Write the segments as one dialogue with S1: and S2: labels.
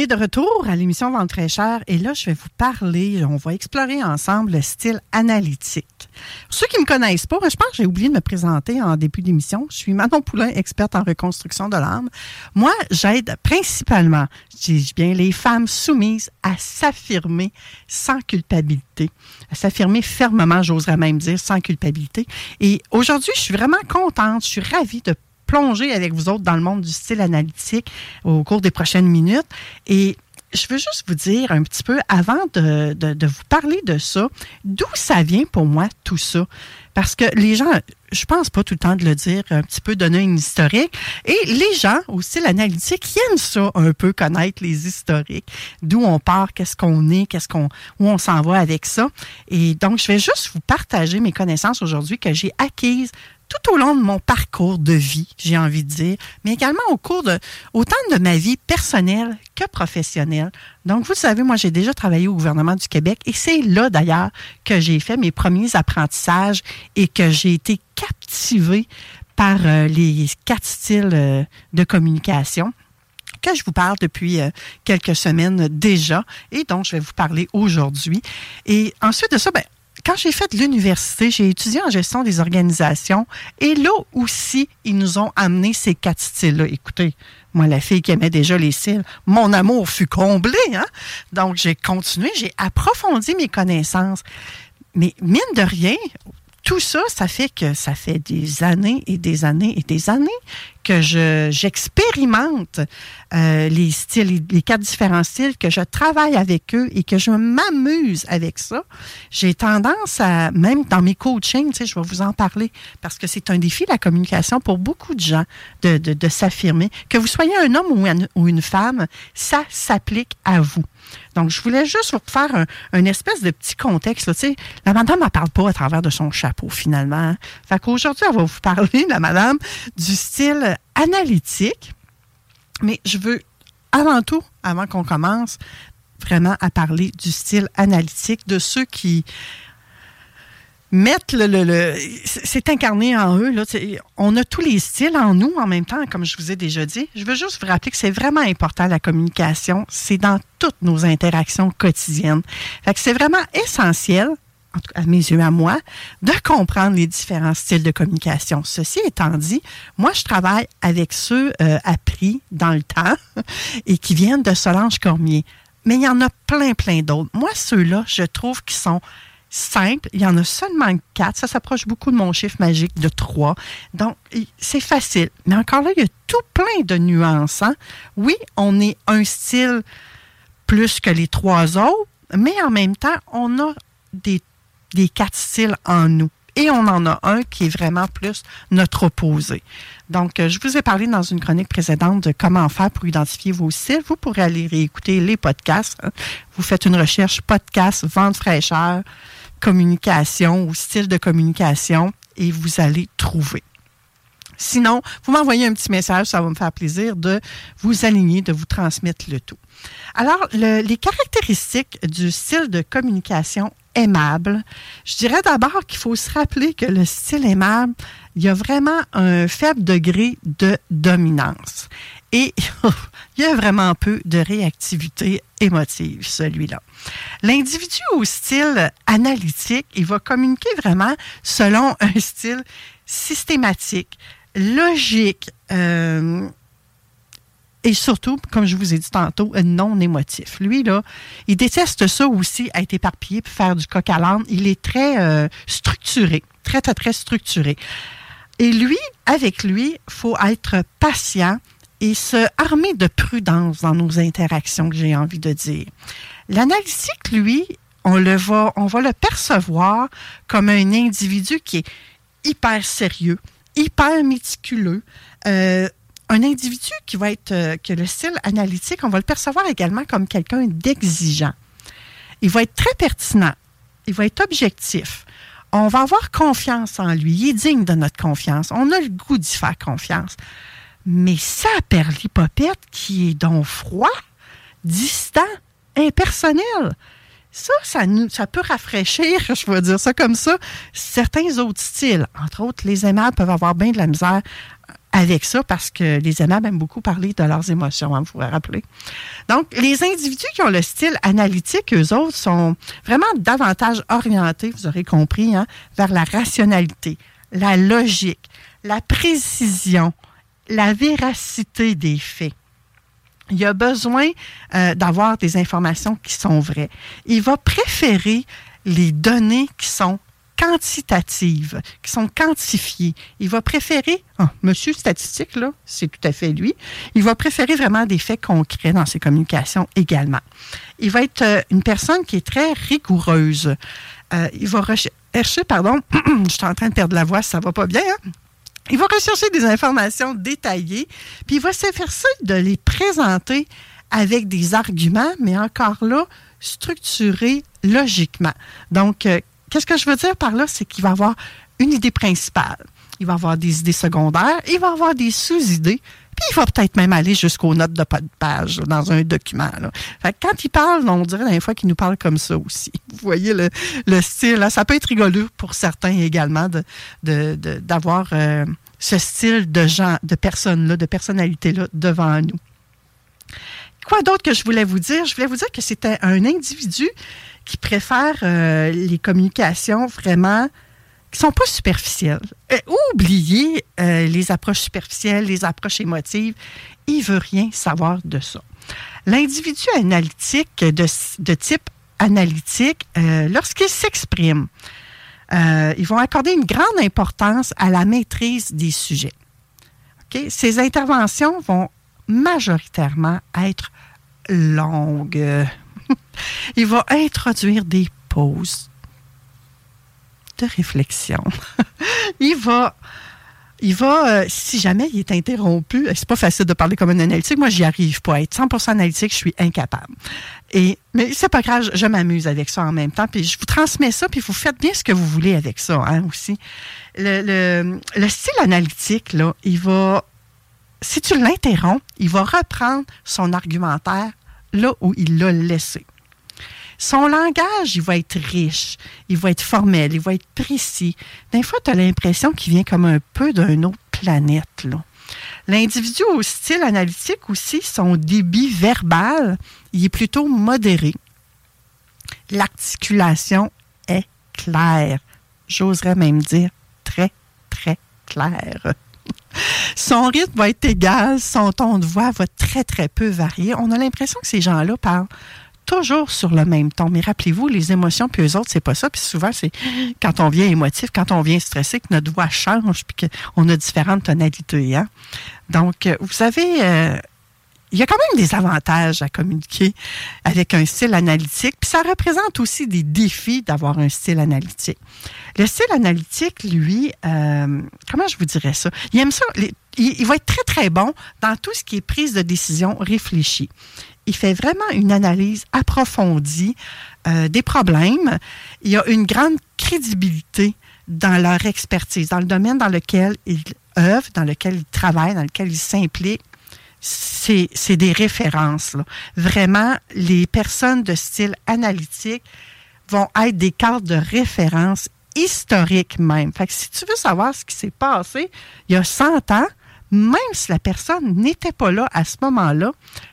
S1: De retour à l'émission Vente très cher et là, je vais vous parler, on va explorer ensemble le style analytique. Pour ceux qui ne me connaissent pas, je pense que j'ai oublié de me présenter en début d'émission. Je suis Manon Poulain, experte en reconstruction de l'âme. Moi, j'aide principalement, je dis bien, les femmes soumises à s'affirmer sans culpabilité, à s'affirmer fermement, j'oserais même dire, sans culpabilité. Et aujourd'hui, je suis vraiment contente, je suis ravie de plonger avec vous autres dans le monde du style analytique au cours des prochaines minutes. Et je veux juste vous dire un petit peu, avant de, vous parler de ça, d'où ça vient pour moi tout ça? Parce que les gens, je pense pas tout le temps de le dire, un petit peu donner une historique. Et les gens au style analytique ils aiment ça un peu connaître les historiques, d'où on part, qu'est-ce qu'on est, qu'est-ce qu'on, où on s'en va avec ça. Et donc, je vais juste vous partager mes connaissances aujourd'hui que j'ai acquises tout au long de mon parcours de vie, j'ai envie de dire, mais également au cours de autant de ma vie personnelle que professionnelle. Donc, vous savez, moi, j'ai déjà travaillé au gouvernement du Québec et c'est là, d'ailleurs, que j'ai fait mes premiers apprentissages et que j'ai été captivée par euh, les quatre styles euh, de communication que je vous parle depuis euh, quelques semaines déjà et dont je vais vous parler aujourd'hui. Et ensuite de ça, ben, quand j'ai fait l'université, j'ai étudié en gestion des organisations et là aussi, ils nous ont amené ces quatre styles-là. Écoutez, moi, la fille qui aimait déjà les styles, mon amour fut comblé. Hein? Donc, j'ai continué, j'ai approfondi mes connaissances. Mais mine de rien, tout ça, ça fait que ça fait des années et des années et des années que je j'expérimente euh, les styles, les quatre différents styles, que je travaille avec eux et que je m'amuse avec ça. J'ai tendance à, même dans mes coachings, tu sais, je vais vous en parler, parce que c'est un défi, la communication, pour beaucoup de gens, de, de, de s'affirmer. Que vous soyez un homme ou une femme, ça s'applique à vous. Donc, je voulais juste vous faire un, un espèce de petit contexte. Là, tu la madame ne parle pas à travers de son chapeau, finalement. Fait qu'aujourd'hui, elle va vous parler, la madame, du style analytique. Mais je veux, avant tout, avant qu'on commence, vraiment à parler du style analytique, de ceux qui mettent le, le, le c'est incarné en eux. Là, on a tous les styles en nous en même temps, comme je vous ai déjà dit. Je veux juste vous rappeler que c'est vraiment important la communication. C'est dans toutes nos interactions quotidiennes. Fait que c'est vraiment essentiel en tout cas à mes yeux, à moi, de comprendre les différents styles de communication. Ceci étant dit, moi, je travaille avec ceux euh, appris dans le temps et qui viennent de Solange Cormier. Mais il y en a plein, plein d'autres. Moi, ceux-là, je trouve qu'ils sont simple. Il y en a seulement quatre. Ça s'approche beaucoup de mon chiffre magique de trois. Donc, c'est facile. Mais encore là, il y a tout plein de nuances. Hein. Oui, on est un style plus que les trois autres, mais en même temps, on a des, des quatre styles en nous. Et on en a un qui est vraiment plus notre opposé. Donc, euh, je vous ai parlé dans une chronique précédente de comment faire pour identifier vos styles. Vous pourrez aller réécouter les podcasts. Hein. Vous faites une recherche podcast, vente fraîcheur, communication ou style de communication et vous allez trouver. Sinon, vous m'envoyez un petit message, ça va me faire plaisir de vous aligner, de vous transmettre le tout. Alors, les caractéristiques du style de communication aimable, je dirais d'abord qu'il faut se rappeler que le style aimable, il y a vraiment un faible degré de dominance. Et il y a vraiment peu de réactivité émotive, celui-là. L'individu au style analytique, il va communiquer vraiment selon un style systématique, logique, euh, et surtout, comme je vous ai dit tantôt, non émotif. Lui, là, il déteste ça aussi, être éparpillé puis faire du coq à l'âne. Il est très euh, structuré, très, très, très structuré. Et lui, avec lui, faut être patient et se armer de prudence dans nos interactions, que j'ai envie de dire. L'analytique, lui, on le va, on va le percevoir comme un individu qui est hyper sérieux, hyper méticuleux, euh, un individu qui va être, euh, que le style analytique, on va le percevoir également comme quelqu'un d'exigeant. Il va être très pertinent. Il va être objectif. On va avoir confiance en lui. Il est digne de notre confiance. On a le goût d'y faire confiance. Mais ça, Perlipopette, qui est donc froid, distant, impersonnel, ça, ça, peut rafraîchir, je vais dire ça comme ça, certains autres styles. Entre autres, les aimables peuvent avoir bien de la misère avec ça parce que les aimables aiment beaucoup parler de leurs émotions, hein, vous vous rappelez. Donc, les individus qui ont le style analytique, eux autres, sont vraiment davantage orientés, vous aurez compris, hein, vers la rationalité, la logique, la précision, la véracité des faits. Il a besoin euh, d'avoir des informations qui sont vraies. Il va préférer les données qui sont quantitatives, qui sont quantifiées. Il va préférer, ah, monsieur statistique, là, c'est tout à fait lui, il va préférer vraiment des faits concrets dans ses communications également. Il va être euh, une personne qui est très rigoureuse. Euh, il va rechercher, pardon, je suis en train de perdre la voix, ça va pas bien, hein? Il va rechercher des informations détaillées, puis il va s'efforcer de les présenter avec des arguments, mais encore là, structurés logiquement. Donc, euh, Qu'est-ce que je veux dire par là? C'est qu'il va avoir une idée principale. Il va avoir des idées secondaires, il va avoir des sous-idées, puis il va peut-être même aller jusqu'aux notes de de page dans un document. quand il parle, on dirait la fois qu'il nous parle comme ça aussi. Vous voyez le, style. Ça peut être rigolo pour certains également d'avoir de, euh, ce style de gens, de personnes-là, de personnalités-là devant nous. Quoi d'autre que je voulais vous dire? Je voulais vous dire que c'était un individu qui préfèrent euh, les communications vraiment qui sont pas superficielles. Euh, oubliez euh, les approches superficielles, les approches émotives. Il veut rien savoir de ça. L'individu analytique de, type analytique, lorsqu'il s'exprime, ils vont accorder une grande importance à la maîtrise des sujets. Ces interventions vont majoritairement être longues. il va introduire des pauses de réflexion. il va, il va, euh, si jamais il est interrompu, c'est pas facile de parler comme un analytique. Moi, j'y arrive pas. être 100% analytique, je suis incapable. Et, mais c'est pas grave, je, m'amuse avec ça en même temps. Puis je vous transmets ça, puis vous faites bien ce que vous voulez avec ça, hein, aussi. Le, le, le style analytique, là, il va, si tu l'interromps, il va reprendre son argumentaire là où il l'a laissé. Son langage, il va être riche, il va être formel, il va être précis. Des fois, tu as l'impression qu'il vient comme un peu d'une autre planète. L'individu au style analytique aussi, son débit verbal, il est plutôt modéré. L'articulation est claire. J'oserais même dire très, très claire. Son rythme va être égal, son ton de voix va très, très peu varier. On a l'impression que ces gens-là parlent toujours sur le même ton. Mais rappelez-vous, les émotions, puis eux autres, c'est pas ça. Puis souvent, c'est quand on vient émotif, quand on vient stressé, que notre voix change, puis qu'on a différentes tonalités. Hein? Donc, euh, vous savez, euh, il y a quand même des avantages à communiquer avec un style analytique, puis ça représente aussi des défis d'avoir un style analytique. Le style analytique, lui, euh, comment je vous dirais ça? Il aime ça. il, il, va être très, très bon dans tout ce qui est prise de décision réfléchie. Il fait vraiment une analyse approfondie euh, des problèmes. Il y a une grande crédibilité dans leur expertise, dans le domaine dans lequel ils œuvrent, dans lequel ils travaillent, dans lequel ils s'impliquent c'est des références. Vraiment, les personnes de style analytique vont être des cartes de référence historiques même. Fait que si tu veux savoir ce qui s'est passé il y a 100 ans, même si la personne n'était pas là à ce moment-là,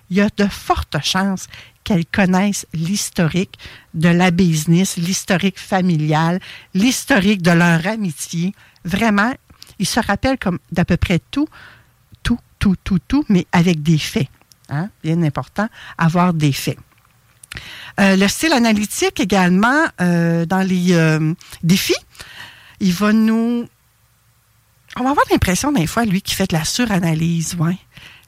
S1: il y a de fortes chances qu'elle connaisse l'historique de la business, l'historique familial, l'historique de leur amitié. Vraiment, ils se rappellent comme d'à peu près tout tout, tout, tout, mais avec des faits. Hein? Bien important, avoir des faits. Euh, le style analytique également, euh, dans les euh, défis, il va nous... On va avoir l'impression des fois, lui, qui fait de la suranalyse, ouais.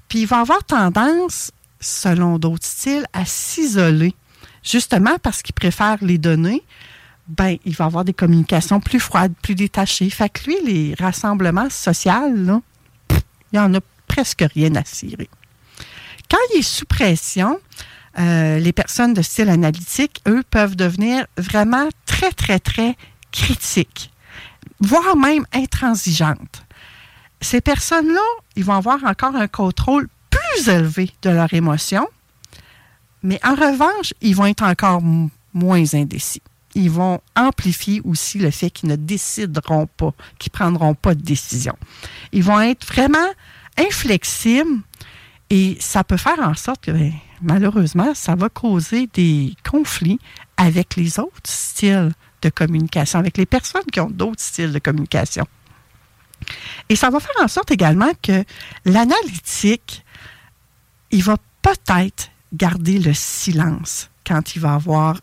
S1: Puis il va avoir tendance, selon d'autres styles, à s'isoler, justement parce qu'il préfère les données. Ben, il va avoir des communications plus froides, plus détachées. Fait que lui, les rassemblements sociaux, il en a presque rien à cirer. Quand il est sous pression, euh, les personnes de style analytique, eux, peuvent devenir vraiment très, très, très critiques, voire même intransigeantes. Ces personnes-là, ils vont avoir encore un contrôle plus élevé de leurs émotions, mais en revanche, ils vont être encore moins indécis. Ils vont amplifier aussi le fait qu'ils ne décideront pas, qu'ils ne prendront pas de décision. Ils vont être vraiment inflexible et ça peut faire en sorte que, ben, malheureusement, ça va causer des conflits avec les autres styles de communication, avec les personnes qui ont d'autres styles de communication. Et ça va faire en sorte également que l'analytique, il va peut-être garder le silence quand il va avoir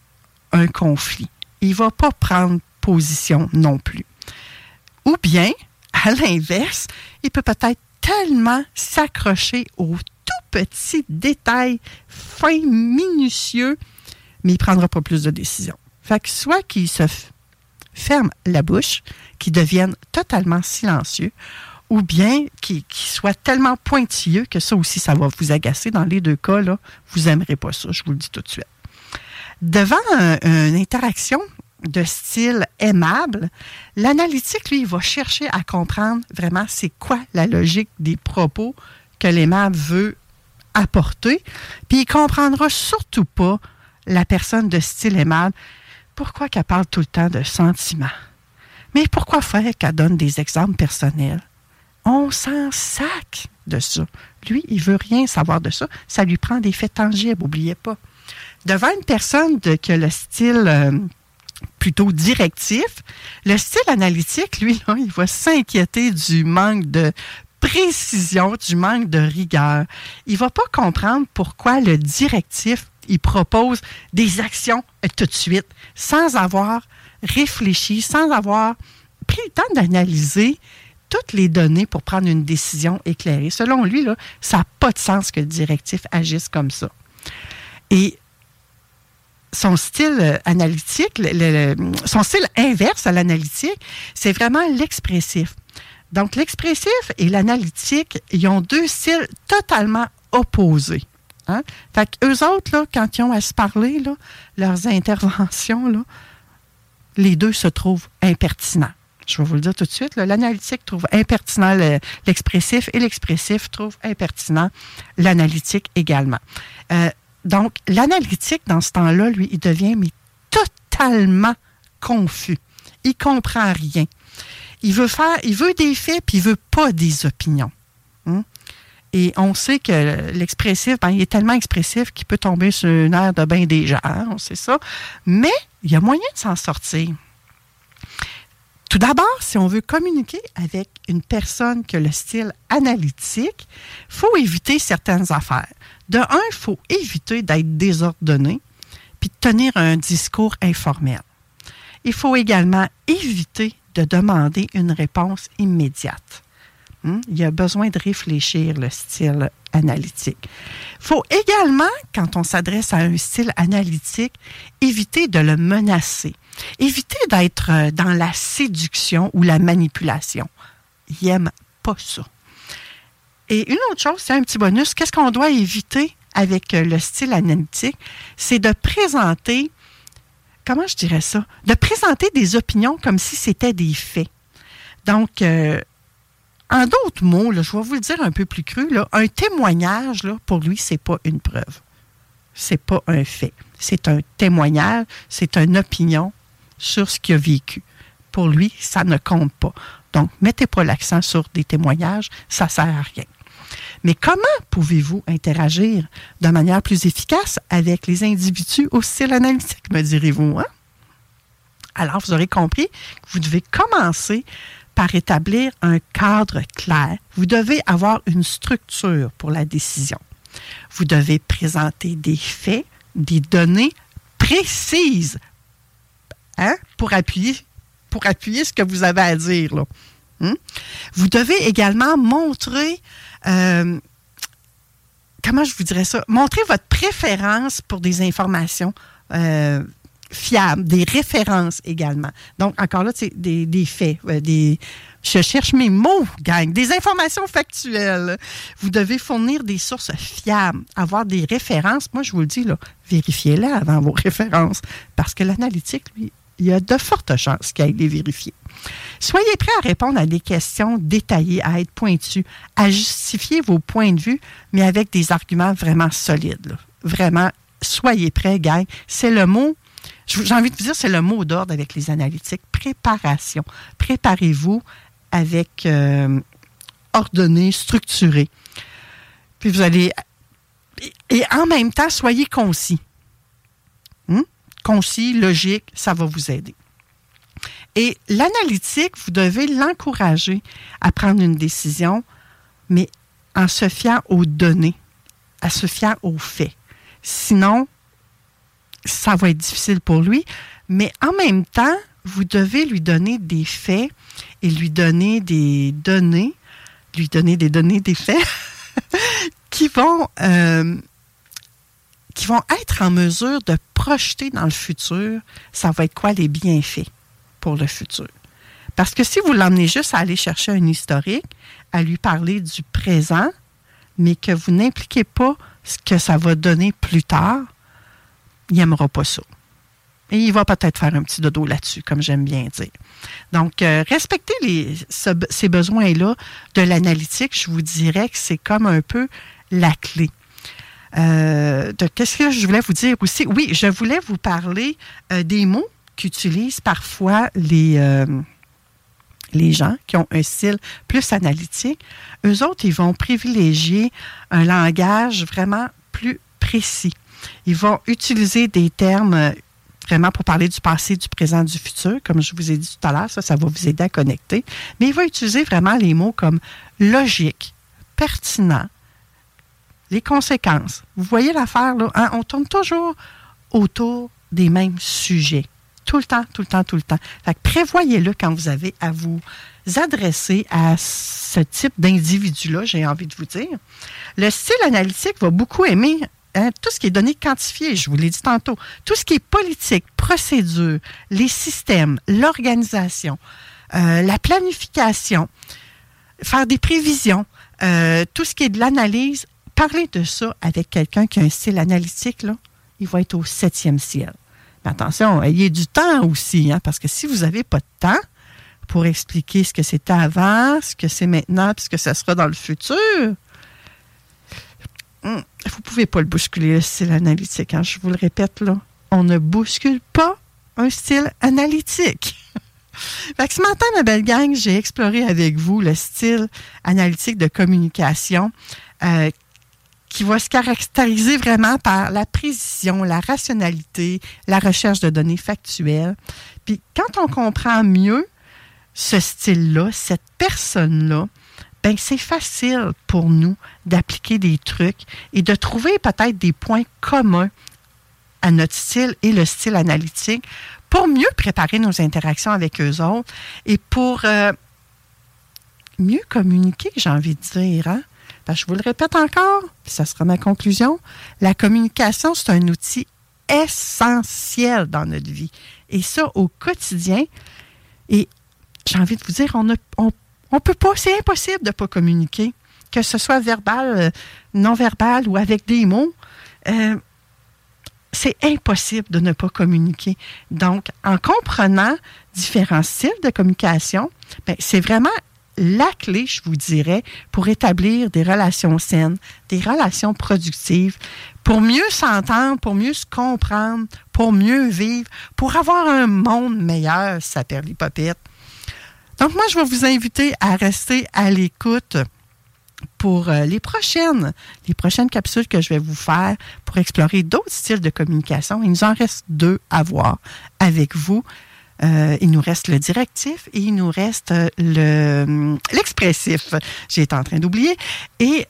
S1: un conflit. Il ne va pas prendre position non plus. Ou bien, à l'inverse, il peut peut-être tellement s'accrocher aux tout petits détails fins, minutieux, mais il ne prendra pas plus de décisions. Fait que soit qu'il se ferme la bouche, qu'il devienne totalement silencieux, ou bien qu'il soit tellement pointilleux que ça aussi, ça va vous agacer. Dans les deux cas, là, vous n'aimerez pas ça, je vous le dis tout de suite. Devant une interaction de style aimable, l'analytique, lui, il va chercher à comprendre vraiment c'est quoi la logique des propos que l'aimable veut apporter. Puis il comprendra surtout pas la personne de style aimable. Pourquoi qu'elle parle tout le temps de sentiments? Mais pourquoi faire qu'elle donne des exemples personnels? On s'en sac de ça. Lui, il veut rien savoir de ça. Ça lui prend des faits tangibles, n'oubliez pas. Devant une personne de, qui a le style euh, plutôt directif. Le style analytique, lui, là, il va s'inquiéter du manque de précision, du manque de rigueur. Il va pas comprendre pourquoi le directif, il propose des actions tout de suite, sans avoir réfléchi, sans avoir pris le temps d'analyser toutes les données pour prendre une décision éclairée. Selon lui, ça n'a pas de sens que le directif agisse comme ça. Et son style euh, analytique, son style inverse à l'analytique, c'est vraiment l'expressif. Donc, l'expressif et l'analytique, ils ont deux styles totalement opposés. Hein? Fait qu'eux autres, quand ils ont à se parler, leurs interventions, les deux se trouvent impertinents. Je vais vous le dire tout de suite. L'analytique trouve impertinent l'expressif et l'expressif trouve impertinent l'analytique également. Euh, donc, l'analytique, dans ce temps-là, lui, il devient totalement confus. Il comprend rien. Il veut faire, il veut des faits, puis il veut pas des opinions. Et on sait que l'expressif, ben, il est tellement expressif qu'il peut tomber sur une aire de bain déjà, hein, on sait ça. Mais il y a moyen de s'en sortir. Tout d'abord, si on veut communiquer avec une personne qui a le style analytique, il faut éviter certaines affaires. De un, il faut éviter d'être désordonné. puis de tenir un discours informel. Il faut également éviter de demander une réponse immédiate. Hmm? Il y a besoin de réfléchir le style analytique. Il faut également, quand on s'adresse à un style analytique, éviter de le menacer. Éviter d'être euh, dans la séduction ou la manipulation. Il n'aime pas ça. Et une autre chose, c'est un petit bonus, qu'est-ce qu'on doit éviter avec euh, le style analytique? C'est de présenter, comment je dirais ça? De présenter des opinions comme si c'était des faits. Donc, euh, en d'autres mots, je vais vous le dire un peu plus cru, un témoignage, là, pour lui, c'est pas une preuve. C'est pas un fait. C'est un témoignage, c'est une opinion sur ce qu'il a vécu. Pour lui, ça ne compte pas. Donc, mettez pas l'accent sur des témoignages, ça sert à rien. Mais comment pouvez-vous interagir de manière plus efficace avec les individus au style analytique, me direz-vous? Hein? Alors, vous aurez compris que vous devez commencer par établir un cadre clair. Vous devez avoir une structure pour la décision. Vous devez présenter des faits, des données précises hein, pour, appuyer, pour appuyer ce que vous avez à dire. Hmm? Vous devez également montrer, euh, comment je vous dirais ça, montrer votre préférence pour des informations euh, fiables, des références également. Donc, encore là, c'est des, faits, euh, des, je cherche mes mots, gang, des informations factuelles. Vous devez fournir des sources fiables, avoir des références. Moi, je vous le dis, là, vérifiez-les avant vos références, parce que l'analytique, lui, il y a de fortes chances qu'il aille les vérifier. Soyez prêts à répondre à des questions détaillées, à être pointu, à justifier vos points de vue, mais avec des arguments vraiment solides. Vraiment, soyez prêts, gang. C'est le mot j'ai envie de vous dire, c'est le mot d'ordre avec les analytiques. Préparation. Préparez-vous avec euh, ordonné, structuré. Puis vous allez. Et en même temps, soyez concis. Hmm? Concis, logique, ça va vous aider. Et l'analytique, vous devez l'encourager à prendre une décision, mais en se fiant aux données, à se fier aux faits. Sinon, ça va être difficile pour lui. Mais en même temps, vous devez lui donner des faits et lui donner des données, lui donner des données, des faits qui vont euh, qui vont être en mesure de projeter dans le futur, ça va être quoi les bienfaits pour le futur. Parce que si vous l'emmenez juste à aller chercher un historique, à lui parler du présent, mais que vous n'impliquez pas ce que ça va donner plus tard, il n'aimera pas ça. Et il va peut-être faire un petit dodo là-dessus, comme j'aime bien dire. Donc, euh, respecter les, ces besoins-là de l'analytique, je vous dirais que c'est comme un peu la clé. Euh, qu'est-ce que je voulais vous dire aussi? Oui, je voulais vous parler euh, des mots qu'utilisent parfois les, les gens qui ont un style plus analytique. Eux autres, ils vont privilégier un langage vraiment plus précis. Ils vont utiliser des termes vraiment pour parler du passé, du présent, du futur, comme je vous ai dit tout à l'heure, ça, ça va vous aider à connecter. Mais il va utiliser vraiment les mots comme logique, pertinent, les conséquences. Vous voyez l'affaire, là? Hein? On tourne toujours autour des mêmes sujets. Tout le temps, tout le temps, tout le temps. Fait prévoyez-le quand vous avez à vous adresser à ce type d'individu-là, j'ai envie de vous dire. Le style analytique va beaucoup aimer Hein, tout ce qui est donné quantifié, je vous l'ai dit tantôt, tout ce qui est politique, procédure, les systèmes, l'organisation, euh, la planification, faire des prévisions, euh, tout ce qui est de l'analyse, parler de ça avec quelqu'un qui a un style analytique, là, il va être au septième ciel. Mais attention, ayez du temps aussi, hein, parce que si vous n'avez pas de temps pour expliquer ce que c'était avant, ce que c'est maintenant, puis ce que ça sera dans le futur, Hum, vous ne pouvez pas le bousculer, le style analytique. Hein, je vous le répète, là. On ne bouscule pas un style analytique. ce matin, ma belle gang, j'ai exploré avec vous le style analytique de communication euh, qui va se caractériser vraiment par la précision, la rationalité, la recherche de données factuelles. Puis quand on comprend mieux ce style-là, cette personne-là, ben, c'est facile pour nous d'appliquer des trucs et de trouver peut-être des points communs à notre style et le style analytique pour mieux préparer nos interactions avec eux autres et pour euh, mieux communiquer, j'ai envie de dire. Hein? je vous le répète encore, puis ça sera ma conclusion. La communication, c'est un outil essentiel dans notre vie. Et ça, au quotidien. Et j'ai envie de vous dire, on ne on, peut pas, c'est impossible de ne pas communiquer, que ce soit verbal, euh, non verbal ou avec des mots. Euh, c'est impossible de ne pas communiquer. Donc, en comprenant différents styles de communication, ben, c'est vraiment la clé, je vous dirais, pour établir des relations saines, des relations productives, pour mieux s'entendre, pour mieux se comprendre, pour mieux vivre, pour avoir un monde meilleur, ça perd. Donc, moi, je vais vous inviter à rester à l'écoute pour euh, les prochaines, les prochaines capsules que je vais vous faire pour explorer d'autres styles de communication. Il nous en reste deux à voir avec vous. Euh, il nous reste le directif et il nous reste euh, le l'expressif. J'ai été en train d'oublier. Et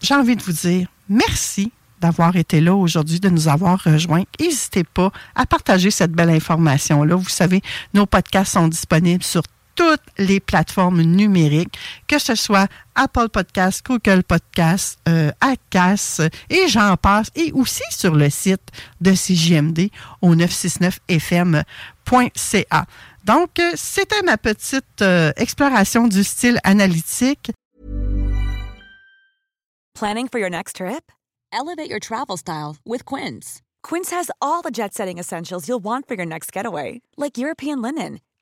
S1: j'ai envie de vous dire merci d'avoir été là aujourd'hui, de nous avoir rejoints. N'hésitez pas à partager cette belle information-là. Vous savez, nos podcasts sont disponibles sur toutes les plateformes numériques, que ce soit Apple Podcasts, Google Podcasts, euh, et j'en passe, et aussi sur le site de CJMD au 969fm.ca. Donc, euh, c'était ma petite euh, exploration du style analytique.
S2: Planning for your next trip? Elevate your travel style with Quince. Quince has all the jet-setting essentials you'll want for your next getaway, like European linen